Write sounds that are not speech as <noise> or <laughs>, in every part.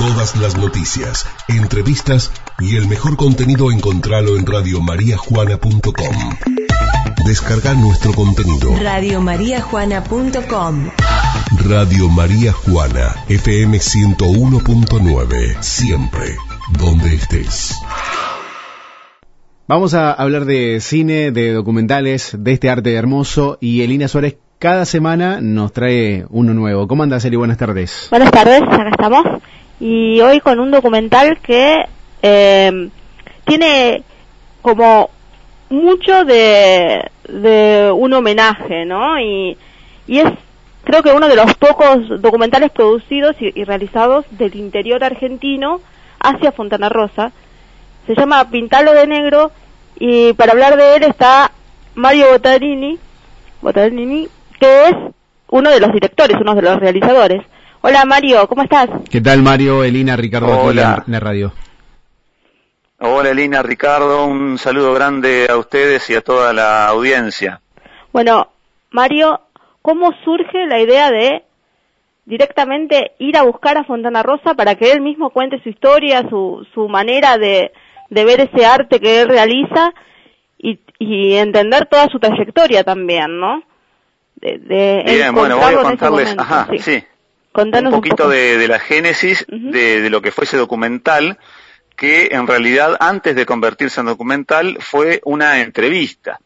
Todas las noticias, entrevistas y el mejor contenido encontralo en radiomariajuana.com. Descarga nuestro contenido. Radiomariajuana.com Radio María Juana, FM 101.9. Siempre, donde estés. Vamos a hablar de cine, de documentales, de este arte hermoso y Elina Suárez cada semana nos trae uno nuevo. ¿Cómo andas, Eli? Buenas tardes. Buenas tardes, acá estamos. Y hoy con un documental que eh, tiene como mucho de, de un homenaje, ¿no? Y, y es creo que uno de los pocos documentales producidos y, y realizados del interior argentino hacia Fontana Rosa. Se llama Pintalo de Negro y para hablar de él está Mario Botarini, Botarini, que es uno de los directores, uno de los realizadores. Hola Mario, ¿cómo estás? ¿Qué tal Mario, Elina, Ricardo Hola. En la radio? Hola Elina, Ricardo, un saludo grande a ustedes y a toda la audiencia. Bueno, Mario, ¿cómo surge la idea de directamente ir a buscar a Fontana Rosa para que él mismo cuente su historia, su, su manera de, de ver ese arte que él realiza y, y entender toda su trayectoria también, ¿no? De, de Bien, bueno, voy a contarles, momento, ajá, sí. sí, Contanos un poquito poco. de, de la génesis de, de lo que fue ese documental, que en realidad antes de convertirse en documental fue una entrevista.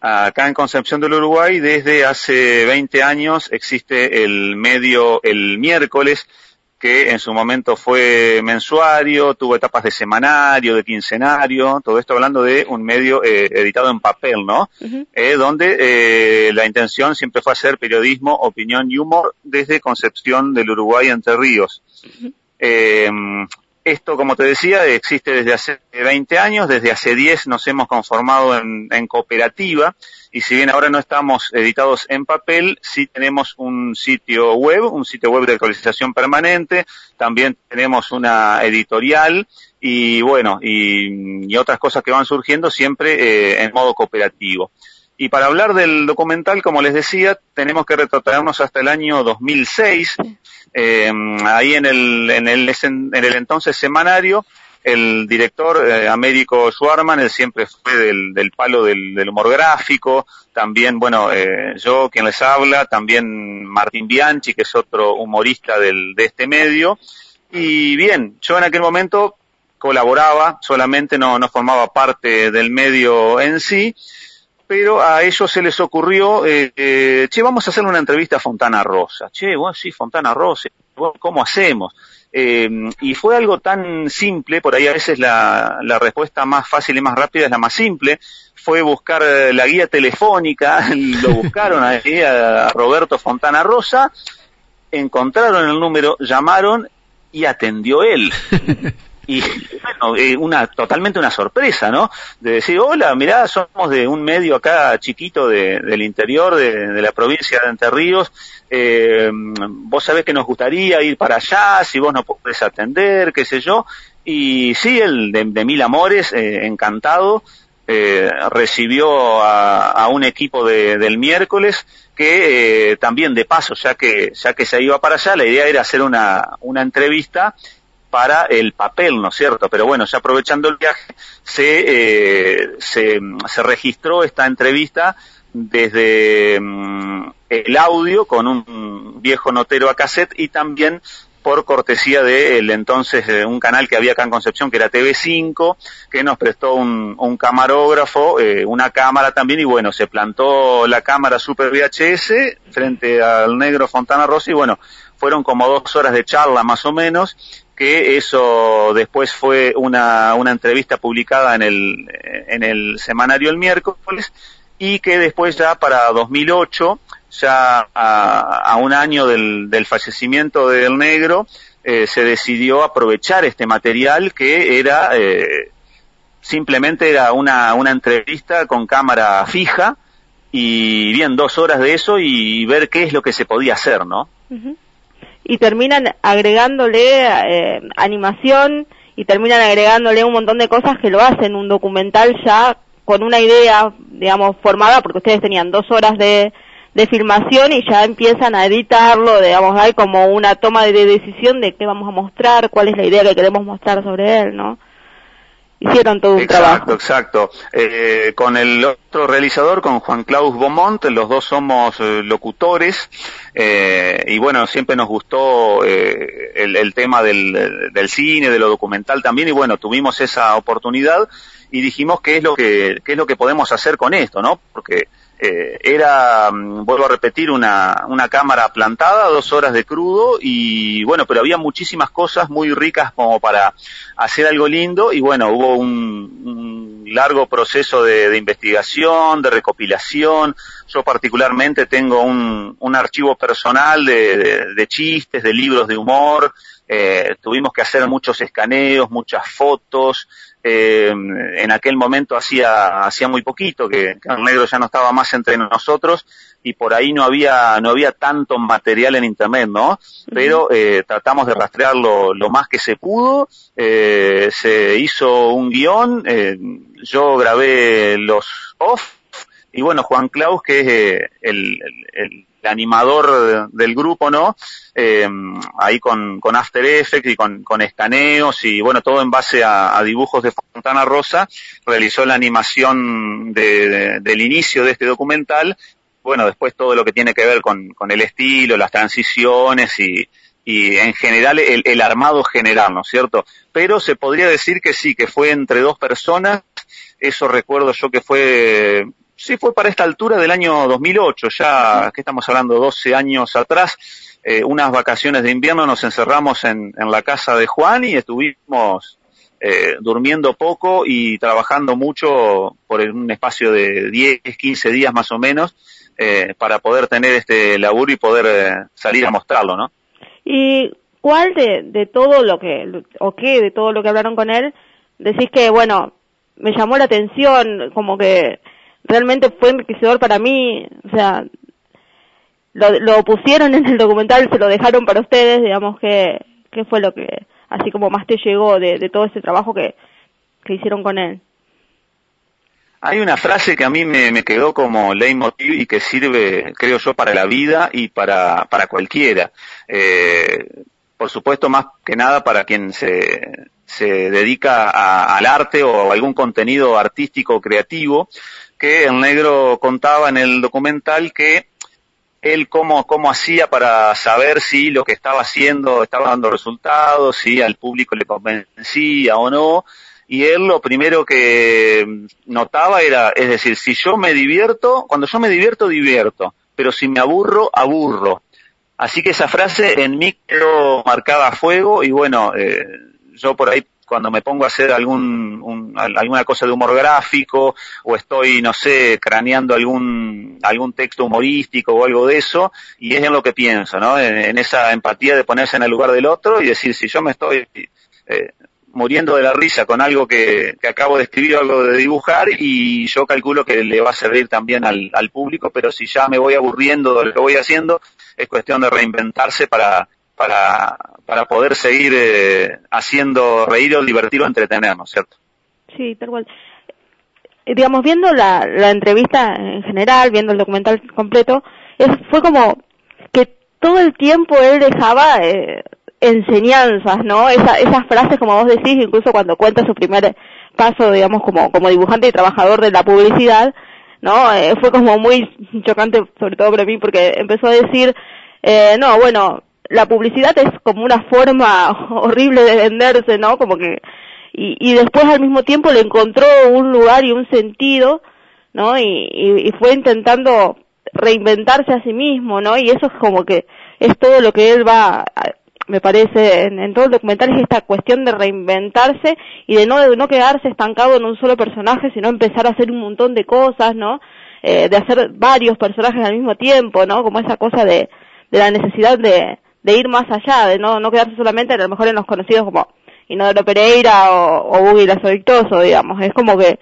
Acá en Concepción del Uruguay, desde hace 20 años, existe el medio El Miércoles, que en su momento fue mensuario, tuvo etapas de semanario, de quincenario, todo esto hablando de un medio eh, editado en papel, ¿no? Eh, donde eh, la intención siempre fue hacer periodismo, opinión y humor desde Concepción del Uruguay Entre Ríos. Eh, esto, como te decía, existe desde hace 20 años, desde hace 10 nos hemos conformado en, cooperativa y si bien ahora no estamos editados en papel, sí tenemos un sitio web, un sitio web de actualización permanente, también tenemos una editorial y bueno, y, y otras cosas que van surgiendo siempre eh, en modo cooperativo. Y para hablar del documental, como les decía, tenemos que retrotraernos hasta el año 2006. Eh, ahí en el, en, el, en el entonces semanario, el director eh, Américo Schwarman, él siempre fue del, del palo del, del humor gráfico, también, bueno, eh, yo quien les habla, también Martín Bianchi, que es otro humorista del, de este medio. Y bien, yo en aquel momento colaboraba, solamente no, no formaba parte del medio en sí, pero a ellos se les ocurrió, eh, eh, che, vamos a hacer una entrevista a Fontana Rosa. Che, bueno, sí, Fontana Rosa, ¿cómo hacemos? Eh, y fue algo tan simple, por ahí a veces la, la respuesta más fácil y más rápida es la más simple, fue buscar eh, la guía telefónica, <laughs> lo buscaron ahí a Roberto Fontana Rosa, encontraron el número, llamaron y atendió él. <laughs> Y bueno, eh, una totalmente una sorpresa, ¿no? De decir, hola, mirá, somos de un medio acá chiquito de, del interior de, la provincia de Entre Ríos, eh, vos sabés que nos gustaría ir para allá, si vos no podés atender, qué sé yo. Y sí, el de, de Mil Amores, eh, encantado, eh, recibió a, a un equipo de, del miércoles que eh, también de paso, ya que, ya que se iba para allá, la idea era hacer una, una entrevista para el papel, ¿no es cierto? Pero bueno, ya aprovechando el viaje, se, eh, se, se registró esta entrevista desde mm, el audio con un viejo notero a cassette y también por cortesía de el entonces eh, un canal que había acá en Concepción que era TV5 que nos prestó un, un camarógrafo eh, una cámara también y bueno se plantó la cámara Super VHS frente al negro Fontana Rossi y bueno fueron como dos horas de charla más o menos que eso después fue una, una entrevista publicada en el, en el semanario el miércoles y que después ya para 2008 ya a, un año del, del, fallecimiento del negro, eh, se decidió aprovechar este material que era, eh, simplemente era una, una entrevista con cámara fija y bien dos horas de eso y ver qué es lo que se podía hacer, ¿no? Uh. Y terminan agregándole eh, animación y terminan agregándole un montón de cosas que lo hacen un documental ya con una idea, digamos, formada, porque ustedes tenían dos horas de, de filmación y ya empiezan a editarlo, digamos, hay como una toma de decisión de qué vamos a mostrar, cuál es la idea que queremos mostrar sobre él, ¿no? Hicieron todo un exacto, Exacto, eh, con el otro realizador, con Juan Claus Beaumont, los dos somos eh, locutores. Eh, y bueno, siempre nos gustó eh, el, el, tema del, del, cine, de lo documental también. Y bueno, tuvimos esa oportunidad y dijimos qué es lo que, qué es lo que podemos hacer con esto, ¿no? Porque eh, era, mm, vuelvo a repetir, una, una cámara plantada, dos horas de crudo y bueno, pero había muchísimas cosas muy ricas como para hacer algo lindo y bueno, hubo un, un largo proceso de, de, investigación, de recopilación. Yo particularmente tengo un, un archivo personal de, de, de, chistes, de libros de humor. Eh, tuvimos que hacer muchos escaneos, muchas fotos, eh, en aquel momento hacía, hacía muy poquito que, que el negro ya no estaba más entre nosotros y por ahí no había, no había tanto material en internet, ¿no? Pero eh, tratamos de rastrearlo lo más que se pudo, eh, se hizo un guion, eh, yo grabé los off, y bueno, Juan Claus, que es eh, el, el, el, animador del grupo, ¿no? Eh, ahí con, con, After Effects y con, con, escaneos y bueno, todo en base a, dibujos de Fontana Rosa, realizó la animación de, del inicio de este documental. Bueno, después todo lo que tiene que ver con, con el estilo, las transiciones y, y en general el, el, armado general, ¿no es cierto? Pero se podría decir que sí, que fue entre dos personas. Eso recuerdo yo que fue Sí, fue para esta altura del año 2008, ya que estamos hablando 12 años atrás, eh, unas vacaciones de invierno nos encerramos en, en la casa de Juan y estuvimos eh, durmiendo poco y trabajando mucho por un espacio de 10, 15 días más o menos eh, para poder tener este laburo y poder eh, salir a mostrarlo, ¿no? ¿Y cuál de, de todo lo que, o qué de todo lo que hablaron con él, decís que, bueno, me llamó la atención, como que realmente fue enriquecedor para mí, o sea, lo, lo pusieron en el documental, se lo dejaron para ustedes, digamos que, que fue lo que, así como más te llegó de, todo ese trabajo que, que hicieron con él. Hay una frase que a mí me, me, quedó como leitmotiv y que sirve, creo yo, para la vida y para, para cualquiera. Eh, por supuesto, más que nada para quien se, se dedica a, al arte o algún contenido artístico creativo, que el negro contaba en el documental que él cómo, cómo hacía para saber si lo que estaba haciendo estaba dando resultados, si al público le convencía o no. Y él lo primero que notaba era, es decir, si yo me divierto, cuando yo me divierto, divierto, pero si me aburro, aburro. Así que esa frase en mí quedó marcada a fuego y bueno, eh, yo por ahí cuando me pongo a hacer algún, un, alguna cosa de humor gráfico o estoy, no sé, craneando algún, algún texto humorístico o algo de eso, y es en lo que pienso, ¿no? En, esa empatía de ponerse en el lugar del otro y decir, si yo me estoy eh, muriendo de la risa con algo que, que, acabo de escribir, algo de dibujar, y yo calculo que le va a servir también al, al público, pero si ya me voy aburriendo de lo que voy haciendo, es cuestión de reinventarse para, para, para poder seguir eh, haciendo reír o divertir o entretenernos, ¿cierto? Sí, tal cual. Eh, digamos, viendo la, la entrevista en general, viendo el documental completo, es, fue como que todo el tiempo él dejaba eh, enseñanzas, ¿no? Esa, esas frases, como vos decís, incluso cuando cuenta su primer paso, digamos, como, como dibujante y trabajador de la publicidad, ¿no? Eh, fue como muy chocante, sobre todo para mí, porque empezó a decir, eh, no, bueno, la publicidad es como una forma <laughs> horrible de venderse, ¿no? Como que, y, después al mismo tiempo le encontró un lugar y un sentido, ¿no? Y, fue intentando reinventarse a sí mismo, ¿no? Y eso es como que es todo lo que él va, me parece, en, en todo el documental es esta cuestión de reinventarse y de no, de no quedarse estancado en un solo personaje, sino empezar a hacer un montón de cosas, ¿no? Eh, de hacer varios personajes al mismo tiempo, ¿no? Como esa cosa de, de la necesidad de, de ir más allá, de no, no quedarse solamente a lo mejor en los conocidos como Inodoro Pereira o, o Lazo Victoso, digamos, es como que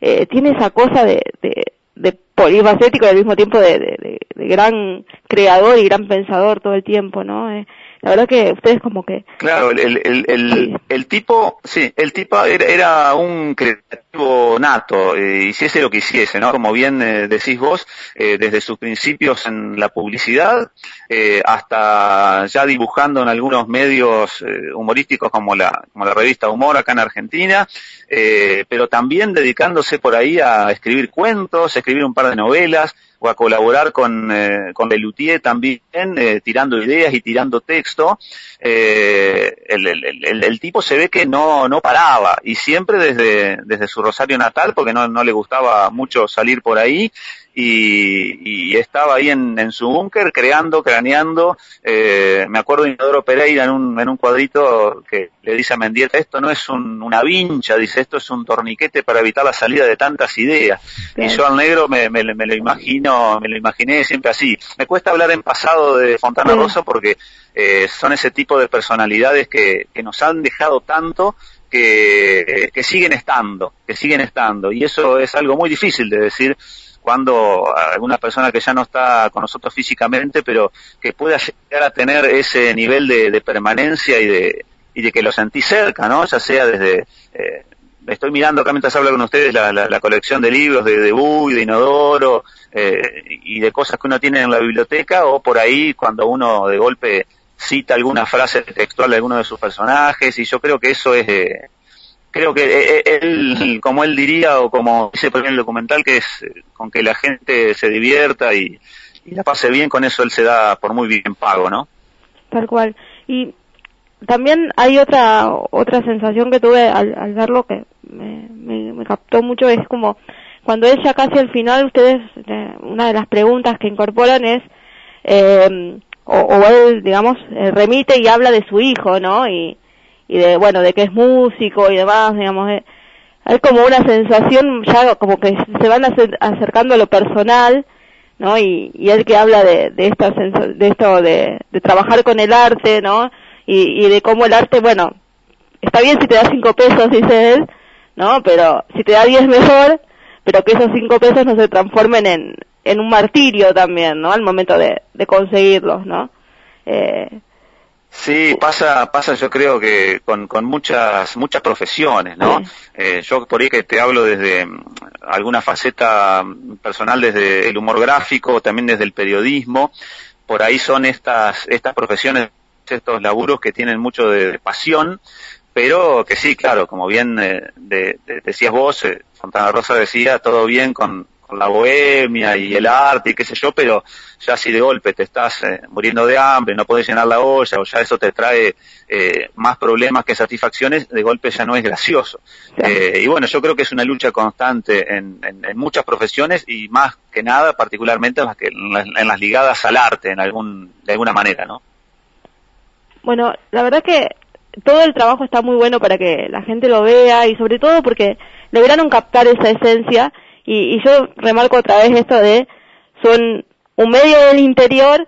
eh, tiene esa cosa de, de, de polifacético y al mismo tiempo de, de, de, gran creador y gran pensador todo el tiempo, ¿no? Eh, la verdad que ustedes como que... Claro, el, el, el, el, tipo, sí, el tipo era, era un creativo nato, eh, hiciese lo que hiciese, ¿no? Como bien eh, decís vos, eh, desde sus principios en la publicidad, eh, hasta ya dibujando en algunos medios eh, humorísticos como la, como la revista Humor acá en Argentina, pero también dedicándose por ahí a escribir cuentos, escribir un par de novelas, o a colaborar con, eh, con Lelutier también, eh, tirando ideas y tirando texto, eh, el, el, el, tipo se ve que no, no paraba y siempre desde, desde su Rosario natal, porque no, no le gustaba mucho salir por ahí, y, y, estaba ahí en, en su búnker creando, craneando. Eh, me acuerdo de Inodoro Pereira en un, en un cuadrito que le dice a Mendieta, esto no es un, una vincha, dice, esto es un torniquete para evitar la salida de tantas ideas. Y yo al negro me, me, me, lo imagino, me lo imaginé siempre así. Me cuesta hablar en pasado de Fontana Rosa porque eh, son ese tipo de personalidades que, que nos han dejado tanto que, que siguen estando, que siguen estando. Y eso es algo muy difícil de decir cuando alguna persona que ya no está con nosotros físicamente, pero que pueda llegar a tener ese nivel de, de permanencia y de, y de que lo sentí cerca, ¿no? Ya sea desde, eh, estoy mirando acá mientras hablo con ustedes la, colección de libros de, de Buy, de Inodoro, eh, y de cosas que uno tiene en la biblioteca, o por ahí cuando uno de golpe cita alguna frase textual de alguno de sus personajes, y yo creo que eso es, eh, creo que eh, eh, él, como él diría, o como dice por el documental, que es eh, con que la gente se divierta y, la pase bien, con eso él se da por muy bien pago, ¿no? Tal cual. Y también hay otra otra sensación que tuve al, al verlo que me, me, me, captó mucho, es como cuando es ya casi al final, ustedes, una de las preguntas que incorporan es, eh, o, o él, digamos, remite y habla de su hijo, ¿no? Y, y de bueno de que es músico y demás digamos eh, hay como una sensación ya como que se van acercando a lo personal no y, y él que habla de, de esta de esto de, de trabajar con el arte no y, y de cómo el arte bueno está bien si te da cinco pesos dice él no pero si te da diez mejor pero que esos cinco pesos no se transformen en en un martirio también no al momento de, de conseguirlos no eh, Sí, pasa, pasa yo creo que con, con muchas, muchas profesiones, ¿no? Sí. Eh, yo por ahí que te hablo desde mm, alguna faceta personal, desde el humor gráfico, también desde el periodismo, por ahí son estas, estas profesiones, estos laburos que tienen mucho de, de pasión, pero que sí, claro, como bien eh, de, de, decías vos, eh, Fontana Rosa decía, todo bien con, con la bohemia y el arte y qué sé yo, pero ya si de golpe te estás eh, muriendo de hambre, no puedes llenar la olla o ya eso te trae eh, más problemas que satisfacciones, de golpe ya no es gracioso. Eh, y bueno, yo creo que es una lucha constante en, en, en, muchas profesiones y más que nada, particularmente en las, que, en las, en las ligadas al arte, en algún, de alguna manera, ¿no? Bueno, la verdad que todo el trabajo está muy bueno para que la gente lo vea y sobre todo porque lograron captar esa esencia y, y yo remarco otra vez esto de son un medio del interior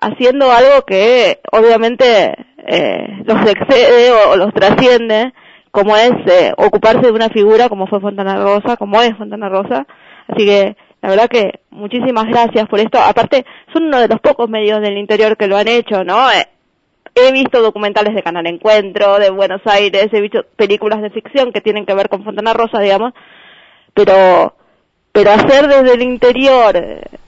haciendo algo que obviamente eh, los excede o, los trasciende, como es eh, ocuparse de una figura como fue Fontana Rosa, como es Fontana Rosa. Así que la verdad que muchísimas gracias por esto. Aparte, son uno de los pocos medios del interior que lo han hecho, ¿no? Eh, he visto documentales de Canal Encuentro, de Buenos Aires, he visto películas de ficción que tienen que ver con Fontana Rosa, digamos, pero pero hacer desde el interior,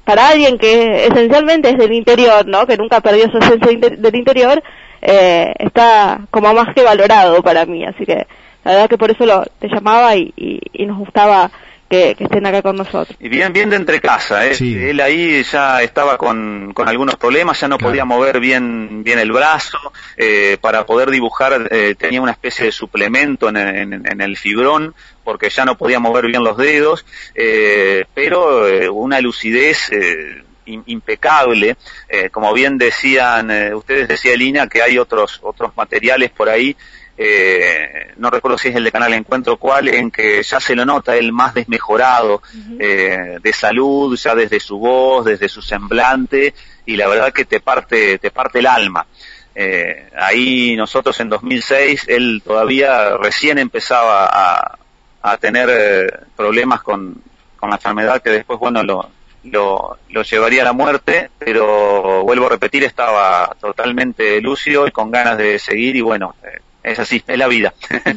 para alguien que esencialmente es del interior, ¿no? Que nunca perdió su esencia del interior, eh, está como más que valorado para mí. Así que la verdad que por eso lo, te llamaba y, y, y nos gustaba que, que, estén acá con nosotros. Y bien, bien de entre casa, ¿eh? Sí. Él ahí ya estaba con, con algunos problemas, ya no claro. podía mover bien, bien el brazo, eh, para poder dibujar eh, tenía una especie de suplemento en, en, en, el fibrón, porque ya no podía mover bien los dedos, eh, pero eh, una lucidez eh, impecable, eh, como bien decían, eh, ustedes decía Lina que hay otros, otros materiales por ahí eh, no recuerdo si es el de Canal Encuentro cuál, en que ya se lo nota él más desmejorado uh -huh. eh, de salud, ya desde su voz, desde su semblante, y la verdad que te parte, te parte el alma. Eh, ahí nosotros en 2006, él todavía recién empezaba a, a tener eh, problemas con, con la enfermedad que después, bueno, lo, lo, lo llevaría a la muerte, pero vuelvo a repetir, estaba totalmente lúcido y con ganas de seguir y bueno, eh, es así, es la vida. <laughs>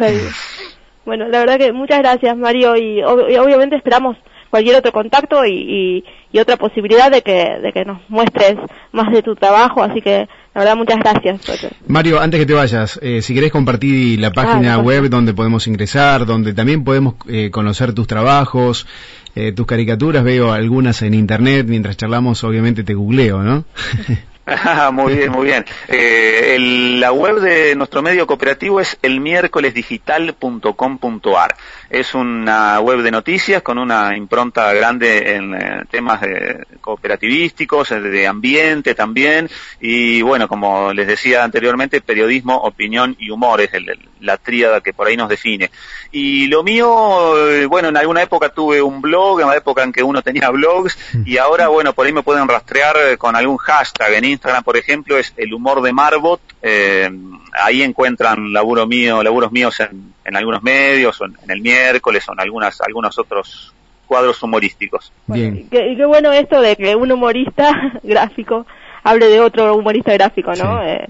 bueno, la verdad que muchas gracias Mario y, obviamente esperamos cualquier otro contacto y, y, otra posibilidad de que, de que nos muestres más de tu trabajo, así que la verdad muchas gracias. Mario, antes que te vayas, eh, si querés compartir la página ah, web donde podemos ingresar, donde también podemos eh, conocer tus trabajos, eh, tus caricaturas, veo algunas en internet, mientras charlamos obviamente te googleo, ¿no? <laughs> <laughs> muy bien, muy bien. Eh, la web de nuestro medio cooperativo es elmiércolesdigital.com.ar. Es una web de noticias con una impronta grande en eh, temas cooperativísticos, de ambiente también, y bueno, como les decía anteriormente, periodismo, opinión y humor es la tríada que por ahí nos define. Y lo mío, eh, bueno, en alguna época tuve un blog, en la época en que uno tenía blogs, y ahora, bueno, por ahí me pueden rastrear con algún hashtag en Instagram, por ejemplo, es el humor de Marbot. Eh, ahí encuentran laburo mío, laburos míos en, algunos medios, o en, el miércoles, o en algunas, algunos otros cuadros humorísticos. Bien. Y qué, bueno esto de que un humorista <laughs> gráfico hable de otro humorista gráfico, ¿no? Eh,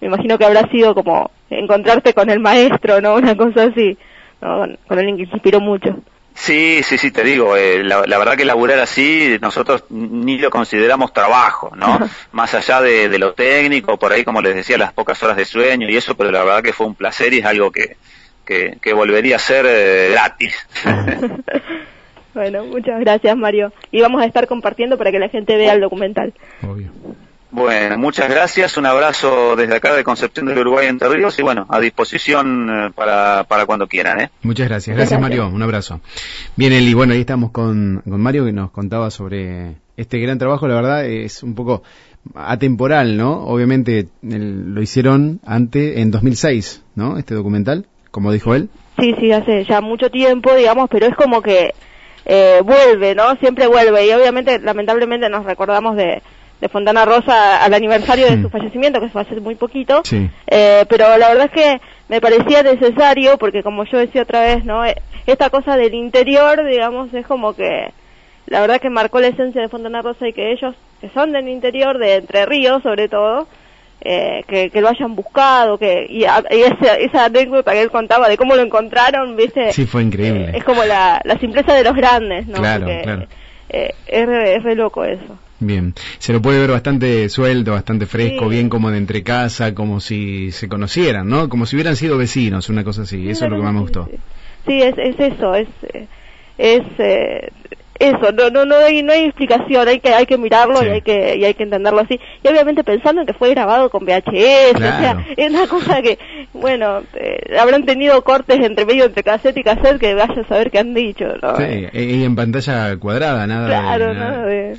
me imagino que habrá sido como encontrarte con el maestro, ¿no? <laughs> Una cosa así, con alguien que se inspiró mucho. Sí, sí, sí, te digo, eh, la, verdad que laburar así nosotros ni lo consideramos trabajo, ¿no? <laughs> Más allá de, lo técnico, por ahí como les decía, las pocas horas de sueño y eso, pero la verdad que fue un placer y es algo que, que, volvería a ser eh, gratis. <laughs> bueno, muchas gracias Mario. Y vamos a estar compartiendo para que la gente vea el documental. Obvio. Bueno, muchas gracias. Un abrazo desde acá de Concepción del Uruguay Entre Ríos y bueno, a disposición eh, para, para cuando quieran. ¿eh? Muchas gracias. Gracias, Mario. Un abrazo. Bien, Eli, bueno, ahí estamos con, con Mario que nos contaba sobre este gran trabajo. La verdad es un poco atemporal, ¿no? Obviamente lo hicieron antes, en 2006, ¿no? Este documental, como dijo él. Sí, sí, hace ya mucho tiempo, digamos, pero es como que eh, vuelve, ¿no? Siempre vuelve y obviamente, lamentablemente nos recordamos de de Fontana Rosa al aniversario de su mm. fallecimiento, que fue hace muy poquito. Eh, pero la verdad es que me parecía necesario, porque como yo decía otra vez, ¿no? Eh, esta cosa del interior, digamos, es como que la verdad que marcó la esencia de Fontana Rosa y que ellos, que son del interior, de Entre Ríos sobre todo, eh, que, que, lo hayan buscado, que y, esa, esa, anécdota que él contaba de cómo lo encontraron, viste, sí fue increíble, es como la, la simpleza de los grandes, ¿no? Claro, claro. es, es re loco eso. Bien, se lo puede ver bastante suelto, bastante fresco, bien como de entre casa, como si se conocieran, ¿no? Como si hubieran sido vecinos, una cosa así. Eso es lo que más me gustó. Sí, es, es eso, es, es eh, eso, no, no, no hay, no hay explicación, hay que, hay que mirarlo y hay que, y hay que entenderlo así. Y obviamente pensando en que fue grabado con VHS, o sea, es una cosa que, bueno, eh, habrán tenido cortes entre medio entre cassette y cassette que vaya a saber qué han dicho, ¿no? Sí, y en pantalla cuadrada, nada Claro, nada de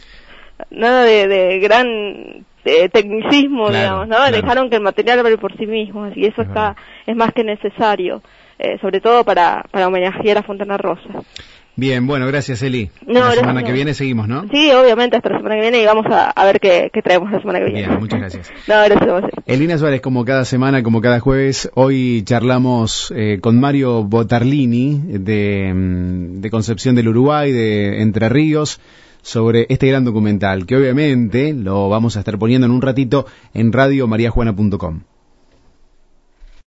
nada de, de gran tecnicismo, digamos, ¿no? Dejaron que el material hable por sí mismo, y eso está es más que necesario, eh, sobre todo para, para homenajear a Fontana Rosa. Bien, bueno, gracias Eli. la semana que viene seguimos, ¿no? Sí, obviamente hasta la semana que viene y vamos a, ver qué, traemos la semana que viene. Bien, muchas gracias. <laughs> no, gracias Elina Suárez, como cada semana, como cada jueves, hoy charlamos eh, con Mario Botarlini de, mm, de Concepción del Uruguay, de Entre Ríos sobre este gran documental, que obviamente lo vamos a estar poniendo en un ratito en radiomariajuana.com.